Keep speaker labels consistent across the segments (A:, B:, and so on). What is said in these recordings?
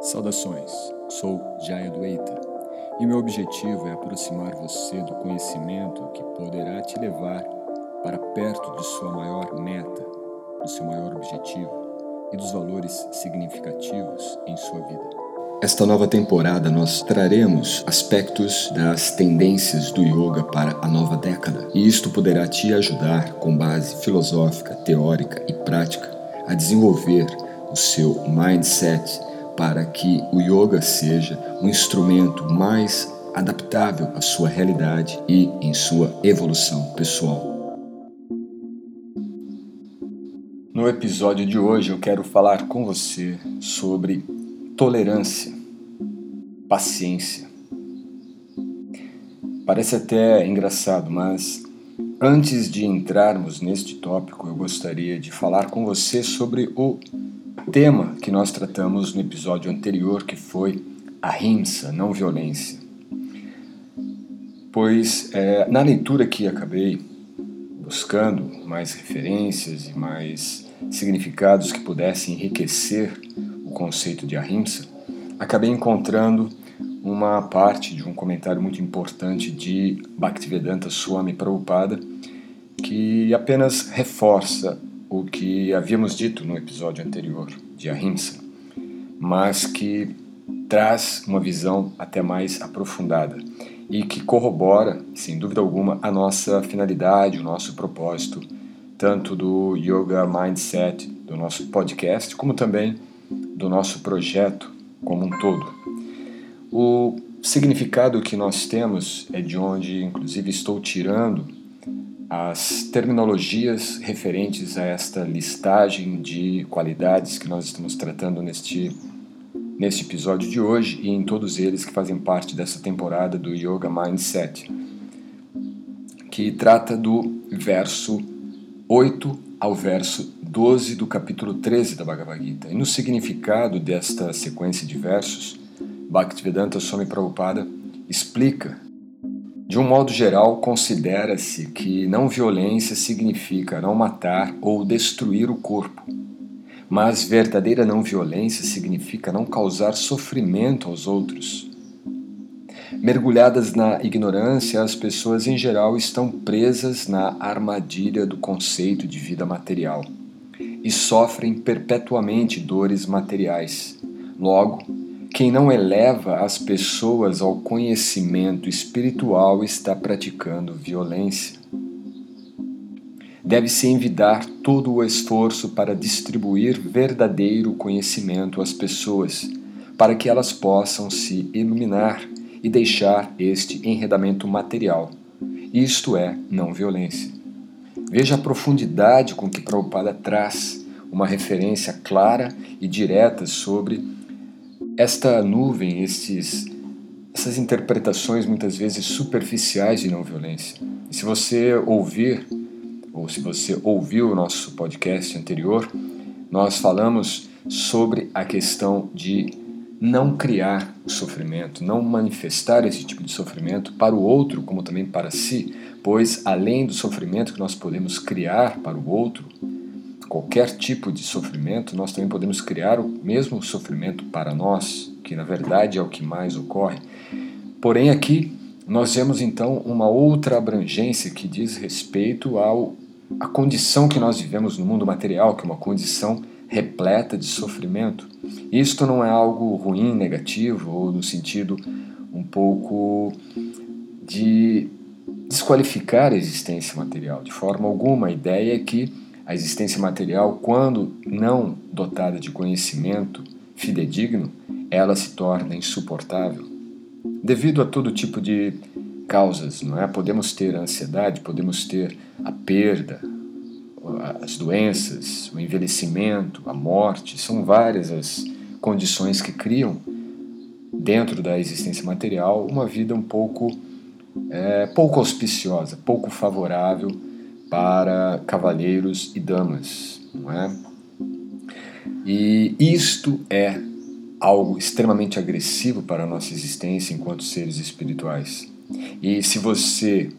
A: Saudações, sou Jaya Dueita e meu objetivo é aproximar você do conhecimento que poderá te levar para perto de sua maior meta, do seu maior objetivo e dos valores significativos em sua vida. Esta nova temporada nós traremos aspectos das tendências do yoga para a nova década, e isto poderá te ajudar, com base filosófica, teórica e prática, a desenvolver o seu mindset para que o yoga seja um instrumento mais adaptável à sua realidade e em sua evolução pessoal. No episódio de hoje eu quero falar com você sobre tolerância, paciência. Parece até engraçado, mas antes de entrarmos neste tópico, eu gostaria de falar com você sobre o tema que nós tratamos no episódio anterior, que foi a rimsa, não violência. Pois é, na leitura que acabei buscando mais referências e mais significados que pudessem enriquecer o conceito de ahimsa, acabei encontrando uma parte de um comentário muito importante de Bhaktivedanta Swami Prabhupada que apenas reforça o que havíamos dito no episódio anterior de Ahimsa, mas que traz uma visão até mais aprofundada e que corrobora, sem dúvida alguma, a nossa finalidade, o nosso propósito, tanto do Yoga Mindset, do nosso podcast, como também do nosso projeto como um todo. O significado que nós temos é de onde, inclusive, estou tirando as terminologias referentes a esta listagem de qualidades que nós estamos tratando neste, neste episódio de hoje e em todos eles que fazem parte dessa temporada do Yoga Mindset, que trata do verso 8 ao verso 12 do capítulo 13 da Bhagavad Gita. E no significado desta sequência de versos, Bhaktivedanta Swami Prabhupada explica de um modo geral, considera-se que não violência significa não matar ou destruir o corpo, mas verdadeira não violência significa não causar sofrimento aos outros. Mergulhadas na ignorância, as pessoas em geral estão presas na armadilha do conceito de vida material e sofrem perpetuamente dores materiais. Logo, quem não eleva as pessoas ao conhecimento espiritual está praticando violência. Deve-se envidar todo o esforço para distribuir verdadeiro conhecimento às pessoas, para que elas possam se iluminar e deixar este enredamento material. Isto é não violência. Veja a profundidade com que Prabhupada traz uma referência clara e direta sobre esta nuvem, estes, essas interpretações muitas vezes superficiais de não violência. E se você ouvir, ou se você ouviu o nosso podcast anterior, nós falamos sobre a questão de não criar o sofrimento, não manifestar esse tipo de sofrimento para o outro, como também para si, pois além do sofrimento que nós podemos criar para o outro, qualquer tipo de sofrimento, nós também podemos criar o mesmo sofrimento para nós, que na verdade é o que mais ocorre. Porém, aqui nós vemos então uma outra abrangência que diz respeito ao a condição que nós vivemos no mundo material, que é uma condição repleta de sofrimento. Isto não é algo ruim, negativo ou no sentido um pouco de desqualificar a existência material. De forma alguma, a ideia é que a existência material, quando não dotada de conhecimento fidedigno, ela se torna insuportável. Devido a todo tipo de causas, não é? Podemos ter a ansiedade, podemos ter a perda, as doenças, o envelhecimento, a morte, são várias as condições que criam dentro da existência material uma vida um pouco é, pouco auspiciosa, pouco favorável para cavalheiros e damas, não é? E isto é algo extremamente agressivo para a nossa existência enquanto seres espirituais. E se você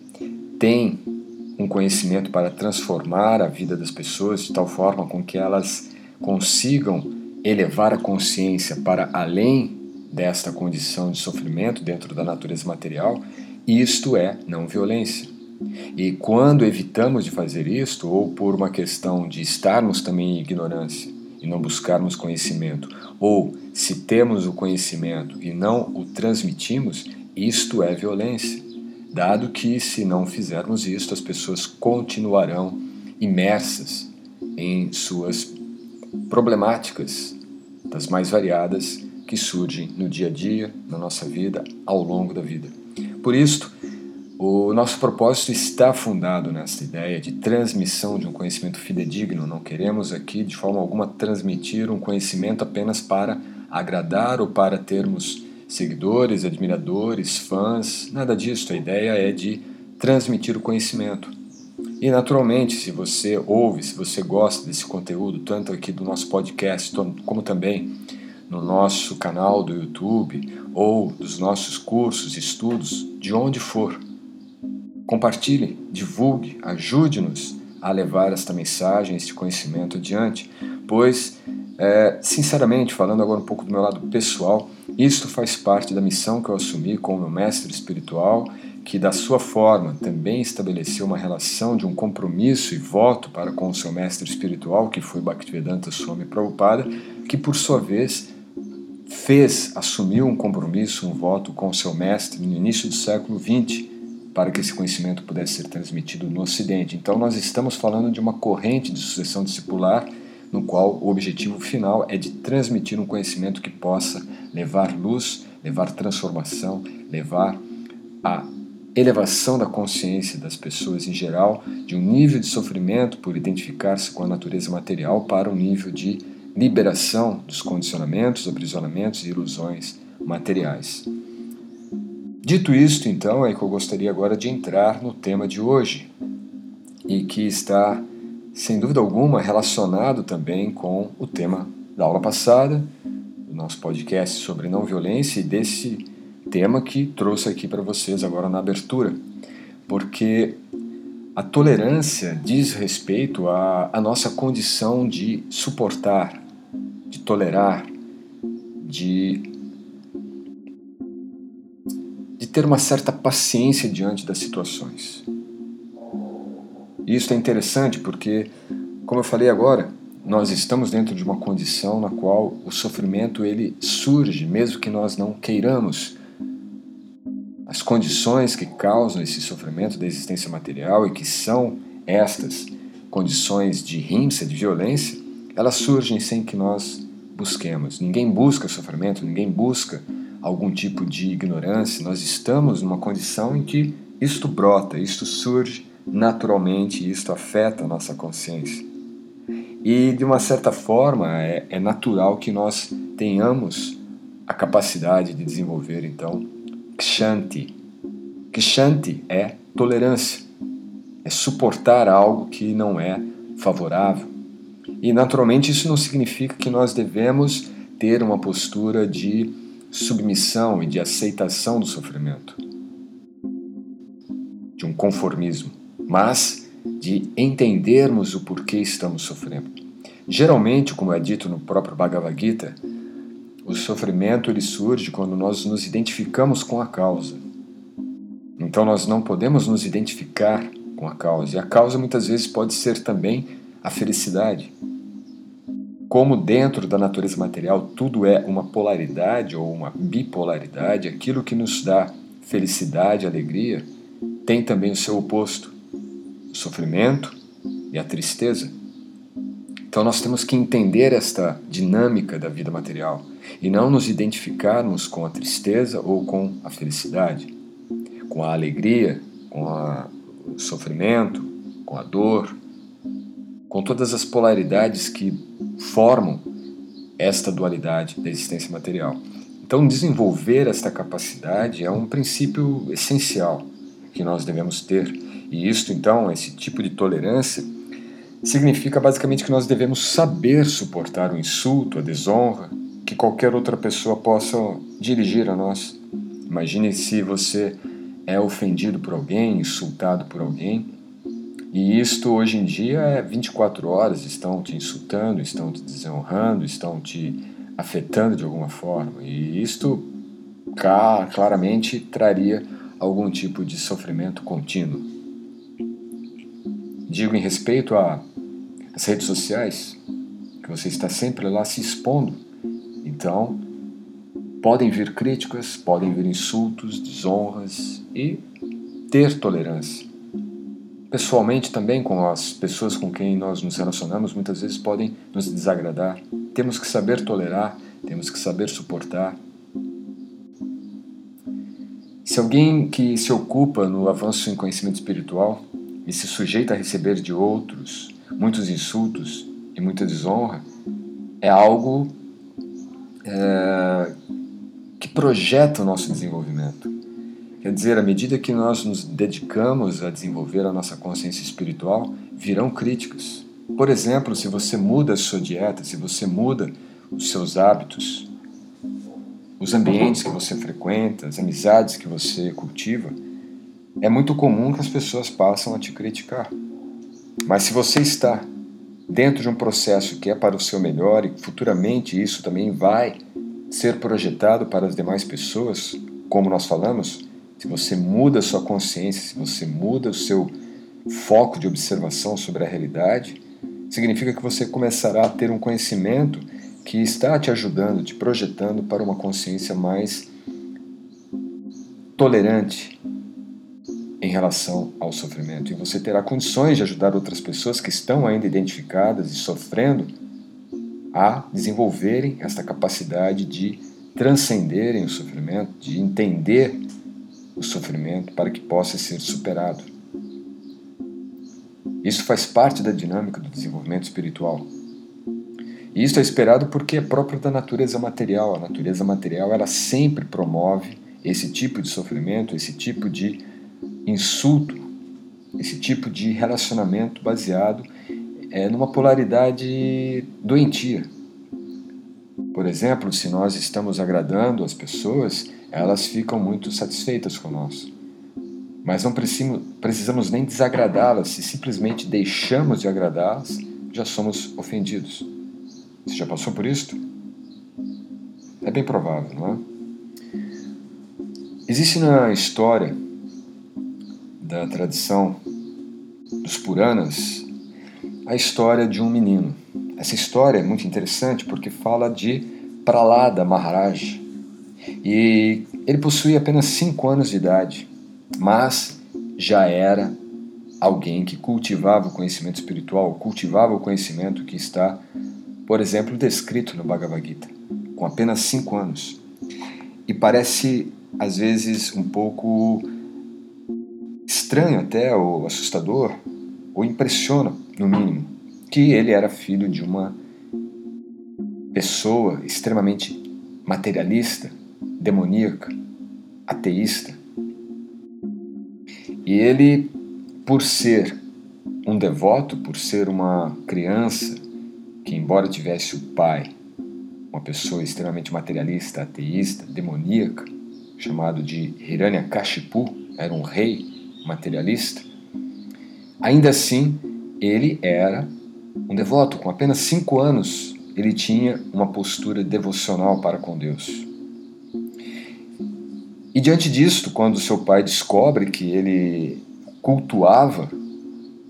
A: tem um conhecimento para transformar a vida das pessoas de tal forma com que elas consigam elevar a consciência para além desta condição de sofrimento dentro da natureza material, isto é não violência. E quando evitamos de fazer isto, ou por uma questão de estarmos também em ignorância e não buscarmos conhecimento, ou se temos o conhecimento e não o transmitimos, isto é violência. Dado que, se não fizermos isto, as pessoas continuarão imersas em suas problemáticas, das mais variadas, que surgem no dia a dia, na nossa vida, ao longo da vida. Por isso, o nosso propósito está fundado nesta ideia de transmissão de um conhecimento fidedigno. Não queremos aqui, de forma alguma, transmitir um conhecimento apenas para agradar ou para termos seguidores, admiradores, fãs. Nada disso. A ideia é de transmitir o conhecimento. E naturalmente, se você ouve, se você gosta desse conteúdo, tanto aqui do nosso podcast, como também no nosso canal do YouTube ou dos nossos cursos, estudos, de onde for, compartilhe, divulgue, ajude-nos a levar esta mensagem, este conhecimento adiante, pois, é, sinceramente, falando agora um pouco do meu lado pessoal, isto faz parte da missão que eu assumi com o meu mestre espiritual que da sua forma também estabeleceu uma relação de um compromisso e voto para com o seu mestre espiritual, que foi Bhaktivedanta Swami Prabhupada, que por sua vez fez, assumiu um compromisso, um voto com o seu mestre no início do século XX, para que esse conhecimento pudesse ser transmitido no Ocidente. Então nós estamos falando de uma corrente de sucessão discipular no qual o objetivo final é de transmitir um conhecimento que possa levar luz, levar transformação, levar a elevação da consciência das pessoas em geral, de um nível de sofrimento por identificar-se com a natureza material para um nível de liberação dos condicionamentos, aprisionamentos e ilusões materiais. Dito isto, então, é que eu gostaria agora de entrar no tema de hoje e que está, sem dúvida alguma, relacionado também com o tema da aula passada, do nosso podcast sobre não violência e desse tema que trouxe aqui para vocês agora na abertura, porque a tolerância diz respeito à, à nossa condição de suportar, de tolerar, de, ter uma certa paciência diante das situações. E isso é interessante porque, como eu falei agora, nós estamos dentro de uma condição na qual o sofrimento ele surge, mesmo que nós não queiramos as condições que causam esse sofrimento da existência material e que são estas condições de rimsa, de violência, elas surgem sem que nós busquemos. Ninguém busca sofrimento, ninguém busca algum tipo de ignorância. Nós estamos numa condição em que isto brota, isto surge naturalmente isto afeta a nossa consciência. E de uma certa forma é, é natural que nós tenhamos a capacidade de desenvolver então Kshanti. Kshanti é tolerância, é suportar algo que não é favorável. E naturalmente isso não significa que nós devemos ter uma postura de submissão e de aceitação do sofrimento, de um conformismo, mas de entendermos o porquê estamos sofrendo. Geralmente, como é dito no próprio Bhagavad Gita, o sofrimento ele surge quando nós nos identificamos com a causa. Então nós não podemos nos identificar com a causa. E a causa muitas vezes pode ser também a felicidade. Como dentro da natureza material tudo é uma polaridade ou uma bipolaridade, aquilo que nos dá felicidade, alegria, tem também o seu oposto, o sofrimento e a tristeza. Então nós temos que entender esta dinâmica da vida material e não nos identificarmos com a tristeza ou com a felicidade, com a alegria, com a, o sofrimento, com a dor, com todas as polaridades que formam esta dualidade da existência material. Então, desenvolver esta capacidade é um princípio essencial que nós devemos ter. E isto, então, esse tipo de tolerância, significa basicamente que nós devemos saber suportar o insulto, a desonra que qualquer outra pessoa possa dirigir a nós. Imagine se você é ofendido por alguém, insultado por alguém, E isto hoje em dia é 24 horas, estão te insultando, estão te desonrando, estão te afetando de alguma forma. E isto claramente traria algum tipo de sofrimento contínuo. Digo em respeito às redes sociais, que você está sempre lá se expondo. Então, podem vir críticas, podem vir insultos, desonras e ter tolerância. Pessoalmente também com as pessoas com quem nós nos relacionamos muitas vezes podem nos desagradar. Temos que saber tolerar, temos que saber suportar. Se alguém que se ocupa no avanço em conhecimento espiritual e se sujeita a receber de outros muitos insultos e muita desonra, é algo é, que projeta o nosso desenvolvimento. Quer dizer, à medida que nós nos dedicamos a desenvolver a nossa consciência espiritual, virão críticas. Por exemplo, se você muda a sua dieta, se você muda os seus hábitos, os ambientes que você frequenta, as amizades que você cultiva, é muito comum que as pessoas passem a te criticar. Mas se você está dentro de um processo que é para o seu melhor e futuramente isso também vai ser projetado para as demais pessoas, como nós falamos, se você muda a sua consciência, se você muda o seu foco de observação sobre a realidade, significa que você começará a ter um conhecimento que está te ajudando, te projetando para uma consciência mais tolerante em relação ao sofrimento. E você terá condições de ajudar outras pessoas que estão ainda identificadas e sofrendo a desenvolverem esta capacidade de transcenderem o sofrimento, de entender o sofrimento para que possa ser superado. Isso faz parte da dinâmica do desenvolvimento espiritual. E isso é esperado porque é próprio da natureza material. A natureza material ela sempre promove esse tipo de sofrimento, esse tipo de insulto, esse tipo de relacionamento baseado é, numa polaridade doentia. Por exemplo, se nós estamos agradando as pessoas, elas ficam muito satisfeitas com nós. Mas não precisamos nem desagradá-las, se simplesmente deixamos de agradá-las, já somos ofendidos. Você já passou por isso? É bem provável, não é? Existe na história da tradição dos Puranas a história de um menino. Essa história é muito interessante porque fala de Pralada Maharaj. E ele possuía apenas 5 anos de idade, mas já era alguém que cultivava o conhecimento espiritual, cultivava o conhecimento que está por exemplo, descrito no Bhagavad Gita, com apenas cinco anos. E parece, às vezes, um pouco estranho até, ou assustador, ou impressiona, no mínimo, que ele era filho de uma pessoa extremamente materialista, demoníaca, ateísta. E ele, por ser um devoto, por ser uma criança que, embora tivesse o pai, uma pessoa extremamente materialista, ateísta, demoníaca, chamado de Hiranyakashipu, era um rei materialista, ainda assim ele era um devoto. Com apenas cinco anos, ele tinha uma postura devocional para com Deus. E diante disto, quando seu pai descobre que ele cultuava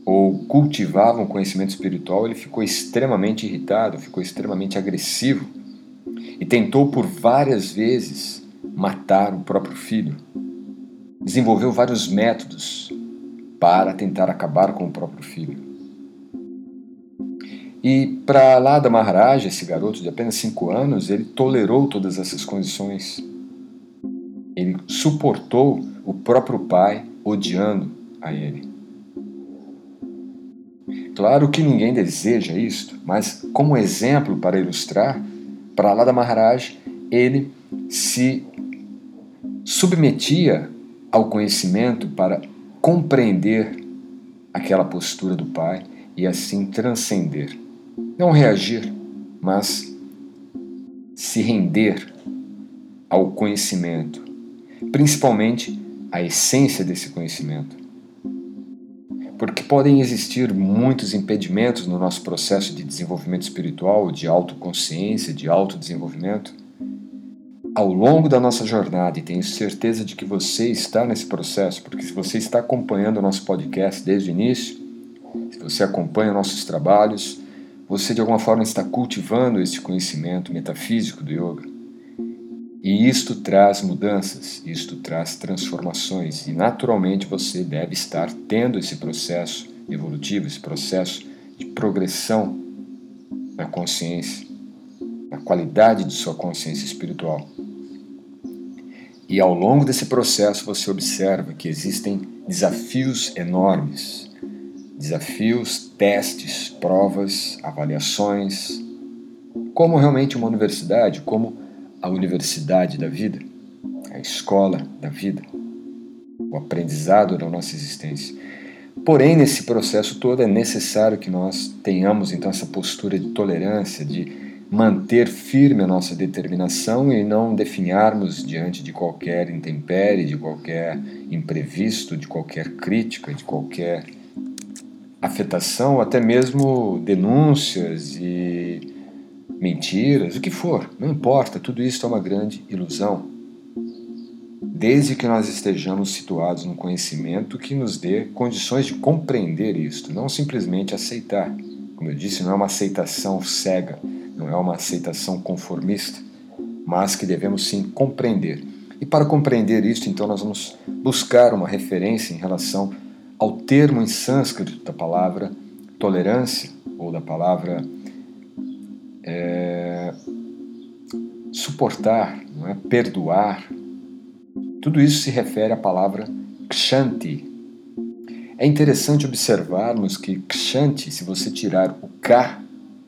A: ou cultivava um conhecimento espiritual, ele ficou extremamente irritado, ficou extremamente agressivo e tentou por várias vezes matar o próprio filho. Desenvolveu vários métodos para tentar acabar com o próprio filho. E para lá da Maharaj, esse garoto de apenas 5 anos, ele tolerou todas essas condições. Ele suportou o próprio pai odiando a ele. Claro que ninguém deseja isto, mas como exemplo para ilustrar, para lá da Maharaj, ele se submetia ao conhecimento para compreender aquela postura do pai e assim transcender. Não reagir, mas se render ao conhecimento, principalmente a essência desse conhecimento. porque podem existir muitos impedimentos no nosso processo de desenvolvimento espiritual, de autoconsciência, de autodesenvolvimento. Ao longo da nossa jornada, e tenho certeza de que você está nesse processo, porque se você está acompanhando o nosso podcast desde o início, se você acompanha nossos trabalhos, você de alguma forma está cultivando esse conhecimento metafísico do yoga. E isto traz mudanças, isto traz transformações, e naturalmente você deve estar tendo esse processo evolutivo, esse processo de progressão na consciência, na qualidade de sua consciência espiritual. E ao longo desse processo você observa que existem desafios enormes, desafios, testes, provas, avaliações, como realmente uma universidade, como a universidade da vida, a escola da vida, o aprendizado da nossa existência. Porém, nesse processo todo é necessário que nós tenhamos então essa postura de tolerância, de manter firme a nossa determinação e não definharmos diante de qualquer intempérie, de qualquer imprevisto, de qualquer crítica, de qualquer afetação, até mesmo denúncias e mentiras, o que for, não importa, tudo isso é uma grande ilusão. Desde que nós estejamos situados no conhecimento que nos dê condições de compreender isto, não simplesmente aceitar. Como eu disse, não é uma aceitação cega, não é uma aceitação conformista, mas que devemos sim compreender. E para compreender isto, então, nós vamos buscar uma referência em relação ao termo em sânscrito da palavra tolerância, ou da palavra é, suportar, não é? perdoar. Tudo isso se refere à palavra kshanti. É interessante observarmos que kshanti, se você tirar o k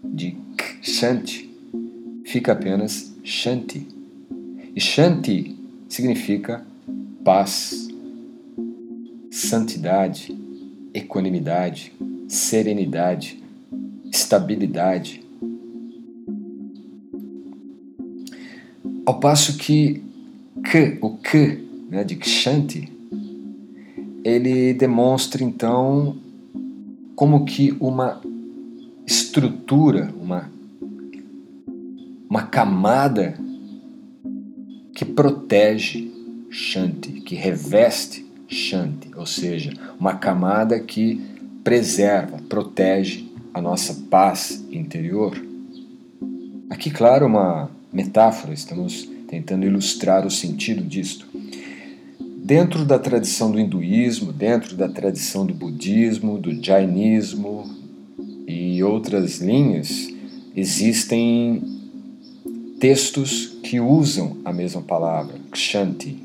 A: de kshanti, fica apenas shanti. E shanti significa paz, santidade, equanimidade, serenidade, estabilidade, Ao passo que o que né, de Kshanti, ele demonstra então como que uma estrutura, uma, uma camada que protege Shanti, que reveste Shanti, ou seja, uma camada que preserva, protege a nossa paz interior. Aqui, claro, uma metáfora, estamos tentando ilustrar o sentido disto. Dentro da tradição do hinduísmo, dentro da tradição do budismo, do jainismo e outras linhas, existem textos que usam a mesma palavra, kshanti.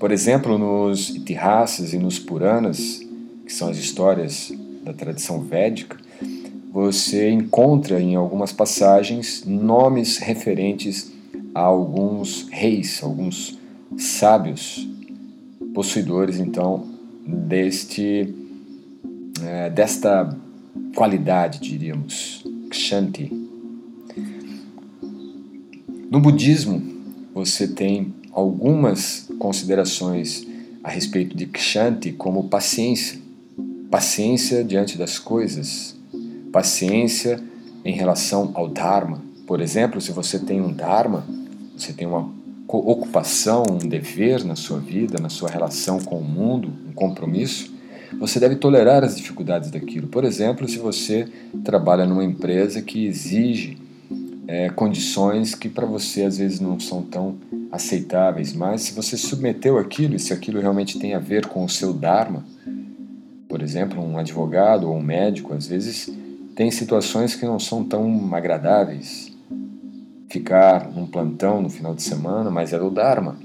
A: Por exemplo, nos Itihasas e nos Puranas, que são as histórias da tradição védica, você encontra em algumas passagens nomes referentes a alguns reis, alguns sábios, possuidores então deste é, desta qualidade, diríamos, Kshanti. No budismo, você tem algumas considerações a respeito de Kshanti como paciência, paciência diante das coisas, paciência em relação ao Dharma. Por exemplo, se você tem um Dharma, você tem uma ocupação, um dever na sua vida, na sua relação com o mundo, um compromisso, você deve tolerar as dificuldades daquilo. Por exemplo, se você trabalha numa empresa que exige é, condições que para você às vezes não são tão aceitáveis, mas se você submeteu aquilo e se aquilo realmente tem a ver com o seu Dharma, por exemplo, um advogado ou um médico, às vezes tem situações que não são tão agradáveis. Ficar num plantão no final de semana, mas é do Dharma.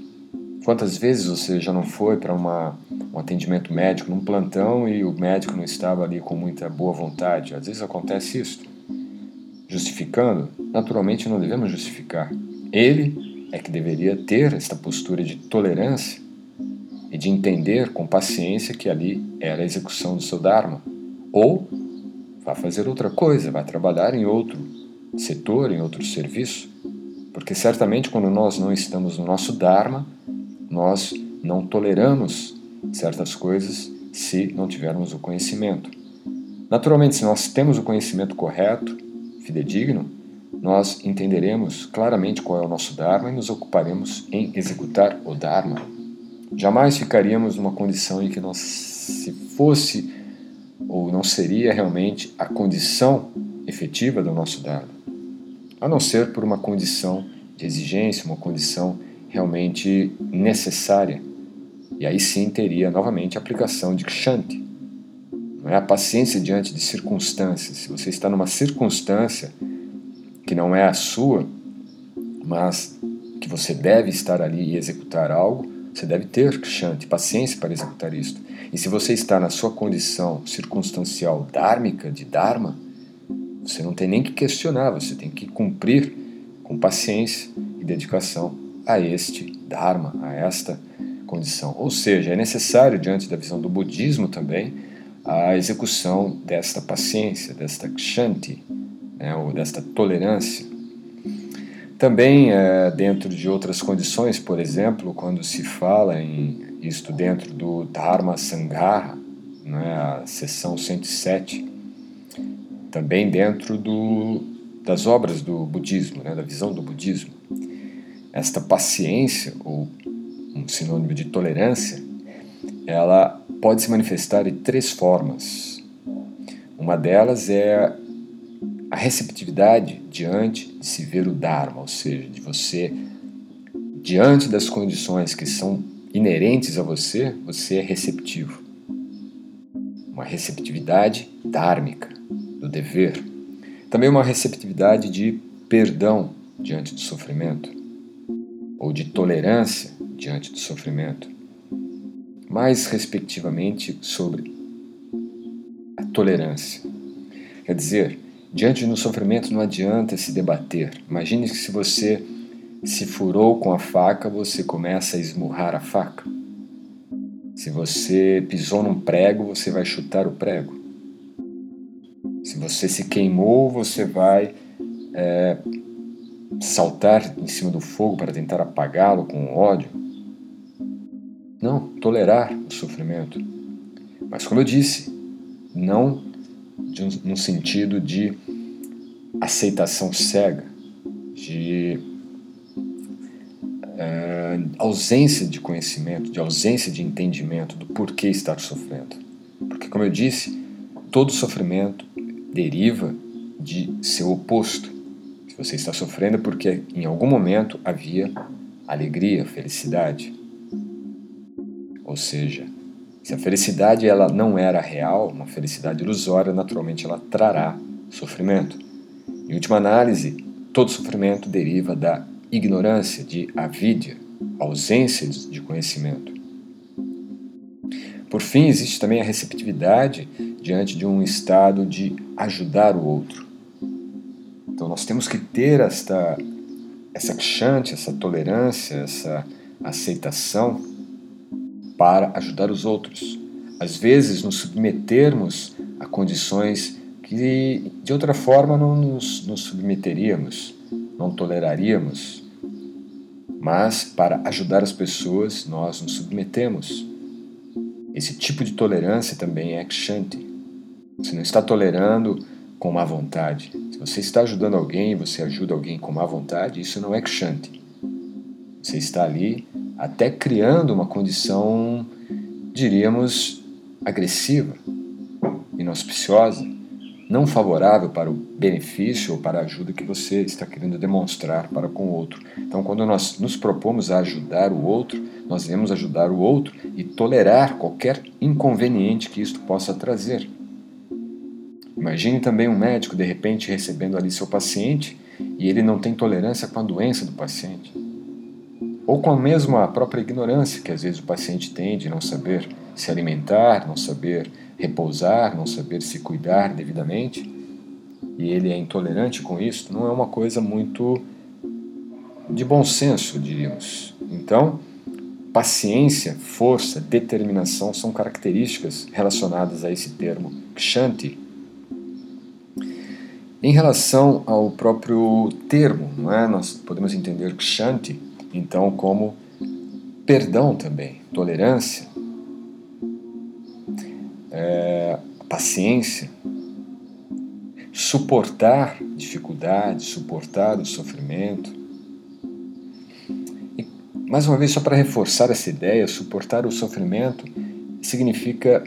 A: Quantas vezes você já não foi para um atendimento médico num plantão e o médico não estava ali com muita boa vontade? Às vezes acontece isso. Justificando? Naturalmente não devemos justificar. Ele é que deveria ter esta postura de tolerância e de entender com paciência que ali era a execução do seu Dharma. Ou vá fazer outra coisa, vá trabalhar em outro setor, em outro serviço, porque certamente quando nós não estamos no nosso Dharma, nós não toleramos certas coisas se não tivermos o conhecimento. Naturalmente, se nós temos o conhecimento correto, fidedigno, nós entenderemos claramente qual é o nosso Dharma e nos ocuparemos em executar o Dharma. Jamais ficaríamos numa condição em que nós, se fosse ou não seria realmente a condição efetiva do nosso Dharma, a não ser por uma condição de exigência, uma condição realmente necessária. E aí sim teria novamente a aplicação de Kshanti. Não é a paciência diante de circunstâncias. Se você está numa circunstância que não é a sua, mas que você deve estar ali e executar algo, você deve ter Kshanti, paciência para executar isto. E se você está na sua condição circunstancial dármica, de Dharma, você não tem nem que questionar, você tem que cumprir com paciência e dedicação a este Dharma, a esta condição. Ou seja, é necessário, diante da visão do budismo também, a execução desta paciência, desta Kshanti, né, ou desta tolerância. Também, é, dentro de outras condições, por exemplo, quando se fala em isto dentro do Dharma Sanghara, né, a seção 107, também dentro do, das obras do budismo, né, da visão do budismo, esta paciência, ou um sinônimo de tolerância, ela pode se manifestar de três formas. Uma delas é a receptividade diante de se ver o Dharma, ou seja, de você, diante das condições que são inerentes a você, você é receptivo. Uma receptividade dármica, do dever. Também uma receptividade de perdão diante do sofrimento, ou de tolerância diante do sofrimento. Mais respectivamente sobre a tolerância. Quer dizer, Diante do sofrimento não adianta se debater. Imagine que se você se furou com a faca, você começa a esmurrar a faca. Se você pisou num prego, você vai chutar o prego. Se você se queimou, você vai é, saltar em cima do fogo para tentar apagá-lo com ódio. Não, tolerar o sofrimento. Mas, como eu disse, não de um, num sentido de aceitação cega, de é, ausência de conhecimento, de ausência de entendimento do porquê estar sofrendo. Porque, como eu disse, todo sofrimento deriva de seu oposto. Se você está sofrendo é porque em algum momento havia alegria, felicidade. Ou seja, se a felicidade ela não era real, uma felicidade ilusória, naturalmente ela trará sofrimento. Em última análise, todo sofrimento deriva da ignorância, de avidya, ausência de conhecimento. Por fim, existe também a receptividade diante de um estado de ajudar o outro. Então nós temos que ter esta essa kshanti, essa tolerância, essa aceitação para ajudar os outros. Às vezes, nos submetermos a condições que de outra forma não nos, nos submeteríamos, não toleraríamos. Mas para ajudar as pessoas, nós nos submetemos. Esse tipo de tolerância também é kshanti. Você não está tolerando com má vontade. Se você está ajudando alguém, você ajuda alguém com má vontade, isso não é kshanti. Você está ali até criando uma condição, diríamos, agressiva, inauspiciosa, não favorável para o benefício ou para a ajuda que você está querendo demonstrar para com o outro. Então, quando nós nos propomos a ajudar o outro, nós devemos ajudar o outro e tolerar qualquer inconveniente que isto possa trazer. Imagine também um médico de repente recebendo ali seu paciente e ele não tem tolerância com a doença do paciente ou com a mesma própria ignorância que às vezes o paciente tem de não saber se alimentar, não saber repousar, não saber se cuidar devidamente, e ele é intolerante com isso, não é uma coisa muito de bom senso, diríamos. Então, paciência, força, determinação são características relacionadas a esse termo kshanti. Em relação ao próprio termo, é? nós podemos entender kshanti então como perdão também, tolerância. paciência, suportar dificuldades, suportar o sofrimento. E, mais uma vez, só para reforçar essa ideia, suportar o sofrimento significa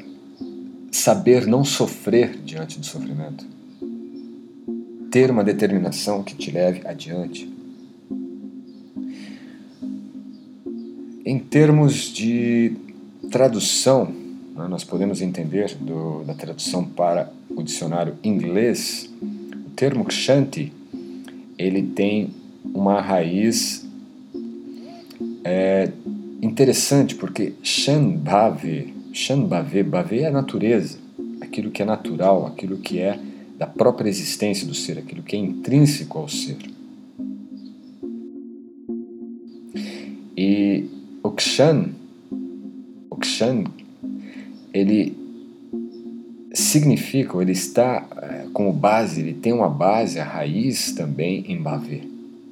A: saber não sofrer diante do sofrimento. Ter uma determinação que te leve adiante. Em termos de tradução, né, nós podemos entender do, da tradução para o dicionário inglês, o termo kshanti ele tem uma raiz é, interessante porque shanbhave, shanbhave, bhave é a natureza, aquilo que é natural, aquilo que é da própria existência do ser, aquilo que é intrínseco ao ser. E kshan, o ele significa, ele está é, como base, ele tem uma base, a raiz também em Bhavê.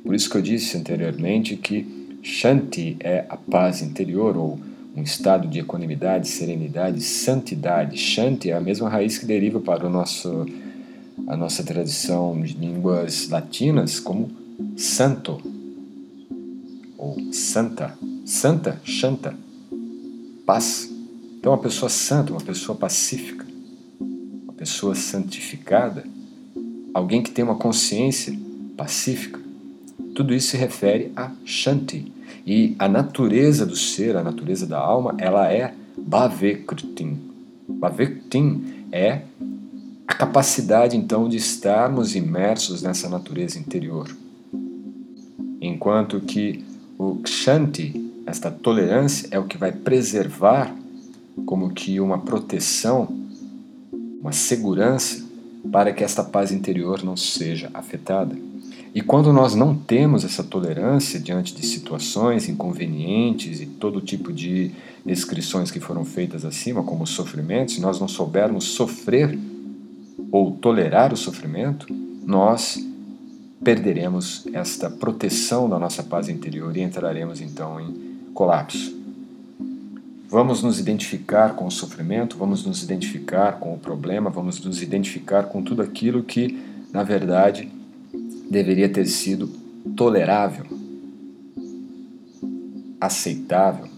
A: Por isso que eu disse anteriormente que Shanti é a paz interior ou um estado de equanimidade, serenidade, santidade. Shanti é a mesma raiz que deriva para o nosso, a nossa tradição de línguas latinas como santo ou santa. Santa, shanta, paz. Então, uma pessoa santa, uma pessoa pacífica pessoa santificada, alguém que tem uma consciência pacífica. Tudo isso se refere a Shanti. E a natureza do ser, a natureza da alma, ela é Bhavekritin. Bhavekritin é a capacidade então de estarmos imersos nessa natureza interior. Enquanto que o Kshanti, esta tolerância, é o que vai preservar como que uma proteção uma segurança para que esta paz interior não seja afetada. E quando nós não temos essa tolerância diante de situações inconvenientes e todo tipo de descrições que foram feitas acima, como sofrimento, se nós não soubermos sofrer ou tolerar o sofrimento, nós perderemos esta proteção da nossa paz interior e entraremos então em colapso. Vamos nos identificar com o sofrimento, vamos nos identificar com o problema, vamos nos identificar com tudo aquilo que, na verdade, deveria ter sido tolerável, aceitável,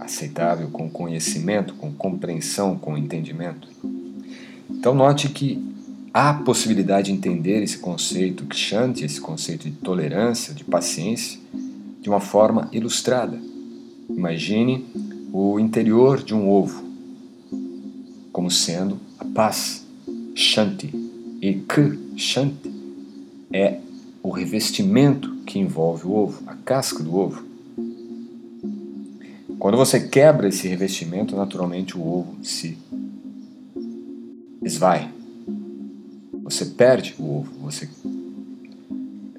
A: aceitável com conhecimento, com compreensão, com entendimento. Então, note que há possibilidade de entender esse conceito Kshanti, esse conceito de tolerância, de paciência, de uma forma ilustrada. Imagine o interior de um ovo como sendo a paz, Shanti. E K, Shanti, é o revestimento que envolve o ovo, a casca do ovo. Quando você quebra esse revestimento, naturalmente o ovo se esvai. Você perde o ovo, você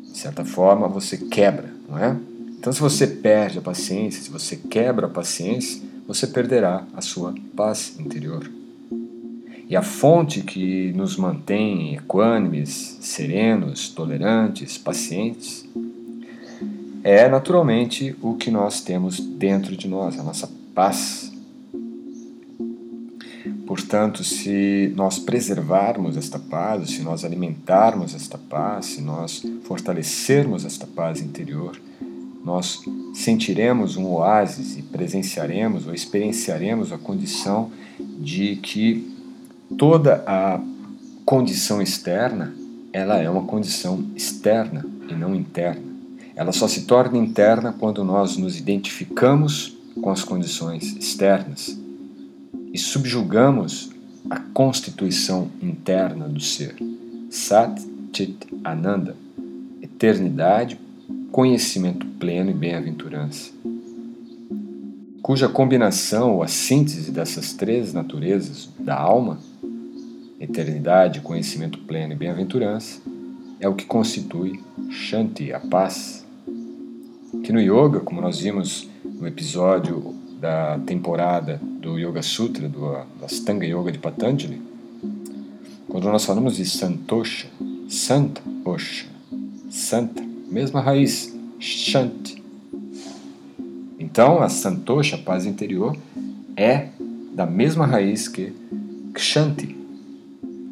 A: de certa forma você quebra, não é? Então, se você perde a paciência, se você quebra a paciência, você perderá a sua paz interior. E a fonte que nos mantém equânimes, serenos, tolerantes, pacientes, é naturalmente o que nós temos dentro de nós, a nossa paz. Portanto, se nós preservarmos esta paz, se nós alimentarmos esta paz, se nós fortalecermos esta paz interior, nós sentiremos um oásis e presenciaremos ou experienciaremos a condição de que toda a condição externa ela é uma condição externa e não interna. Ela só se torna interna quando nós nos identificamos com as condições externas e subjugamos a constituição interna do ser. Sat Chit Ananda, eternidade, conhecimento pleno e bem-aventurança, cuja combinação ou a síntese dessas três naturezas da alma, eternidade, conhecimento pleno e bem-aventurança, é o que constitui Shanti, a paz. Que no yoga, como nós vimos no episódio da temporada do Yoga Sutra, do Astanga Yoga de Patanjali, quando nós falamos de Santosha, Santa Osha, Santa mesma raiz, Shanti. Então, a Santosha, paz interior, é da mesma raiz que Kshanti,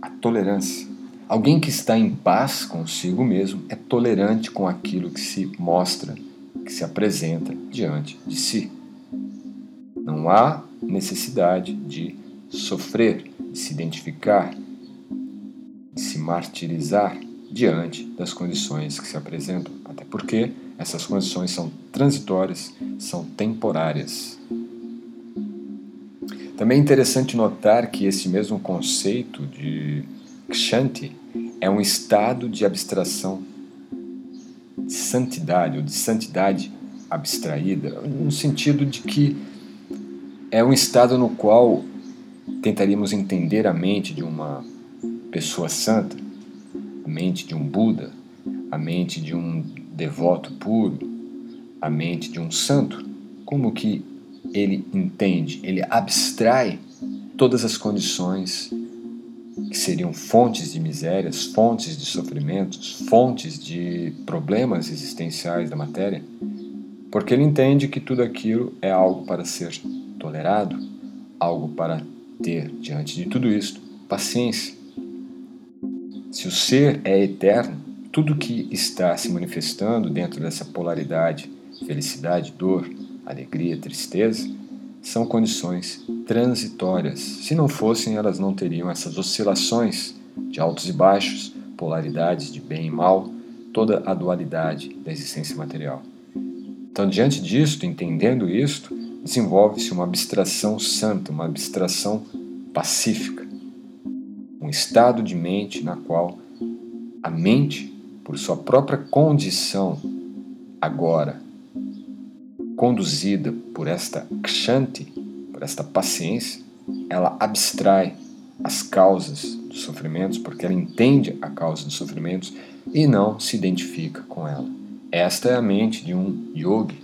A: a tolerância. Alguém que está em paz consigo mesmo é tolerante com aquilo que se mostra, que se apresenta diante de si. Não há necessidade de sofrer, de se identificar, de se martirizar diante das condições que se apresentam, até porque essas condições são transitórias, são temporárias. Também é interessante notar que esse mesmo conceito de Kshanti é um estado de abstração, de santidade, ou de santidade abstraída, no sentido de que é um estado no qual tentaríamos entender a mente de uma pessoa santa, mente de um Buda, a mente de um devoto puro, a mente de um santo, como que ele entende, ele abstrai todas as condições que seriam fontes de misérias, fontes de sofrimentos, fontes de problemas existenciais da matéria, porque ele entende que tudo aquilo é algo para ser tolerado, algo para ter diante de tudo isto paciência. Se o ser é eterno, tudo que está se manifestando dentro dessa polaridade, felicidade, dor, alegria, tristeza, são condições transitórias. Se não fossem, elas não teriam essas oscilações de altos e baixos, polaridades de bem e mal, toda a dualidade da existência material. Então, diante disto, entendendo isto, desenvolve-se uma abstração santa, uma abstração pacífica, um estado de mente na qual a mente, por sua própria condição agora conduzida por esta kshanti, por esta paciência, ela abstrai as causas dos sofrimentos, porque ela entende a causa dos sofrimentos e não se identifica com ela. Esta é a mente de um yogi.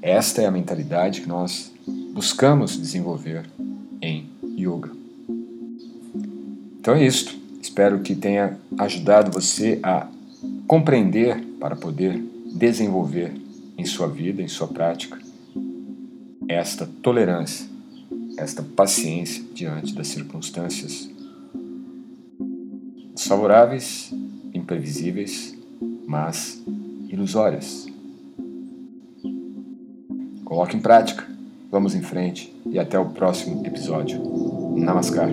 A: Esta é a mentalidade que nós buscamos desenvolver em yoga. Então é isto. Espero que tenha ajudado você a compreender para poder desenvolver em sua vida, em sua prática, esta tolerância, esta paciência diante das circunstâncias desfavoráveis, imprevisíveis, mas ilusórias. Coloque em prática, vamos em frente e até o próximo episódio. Namaskar.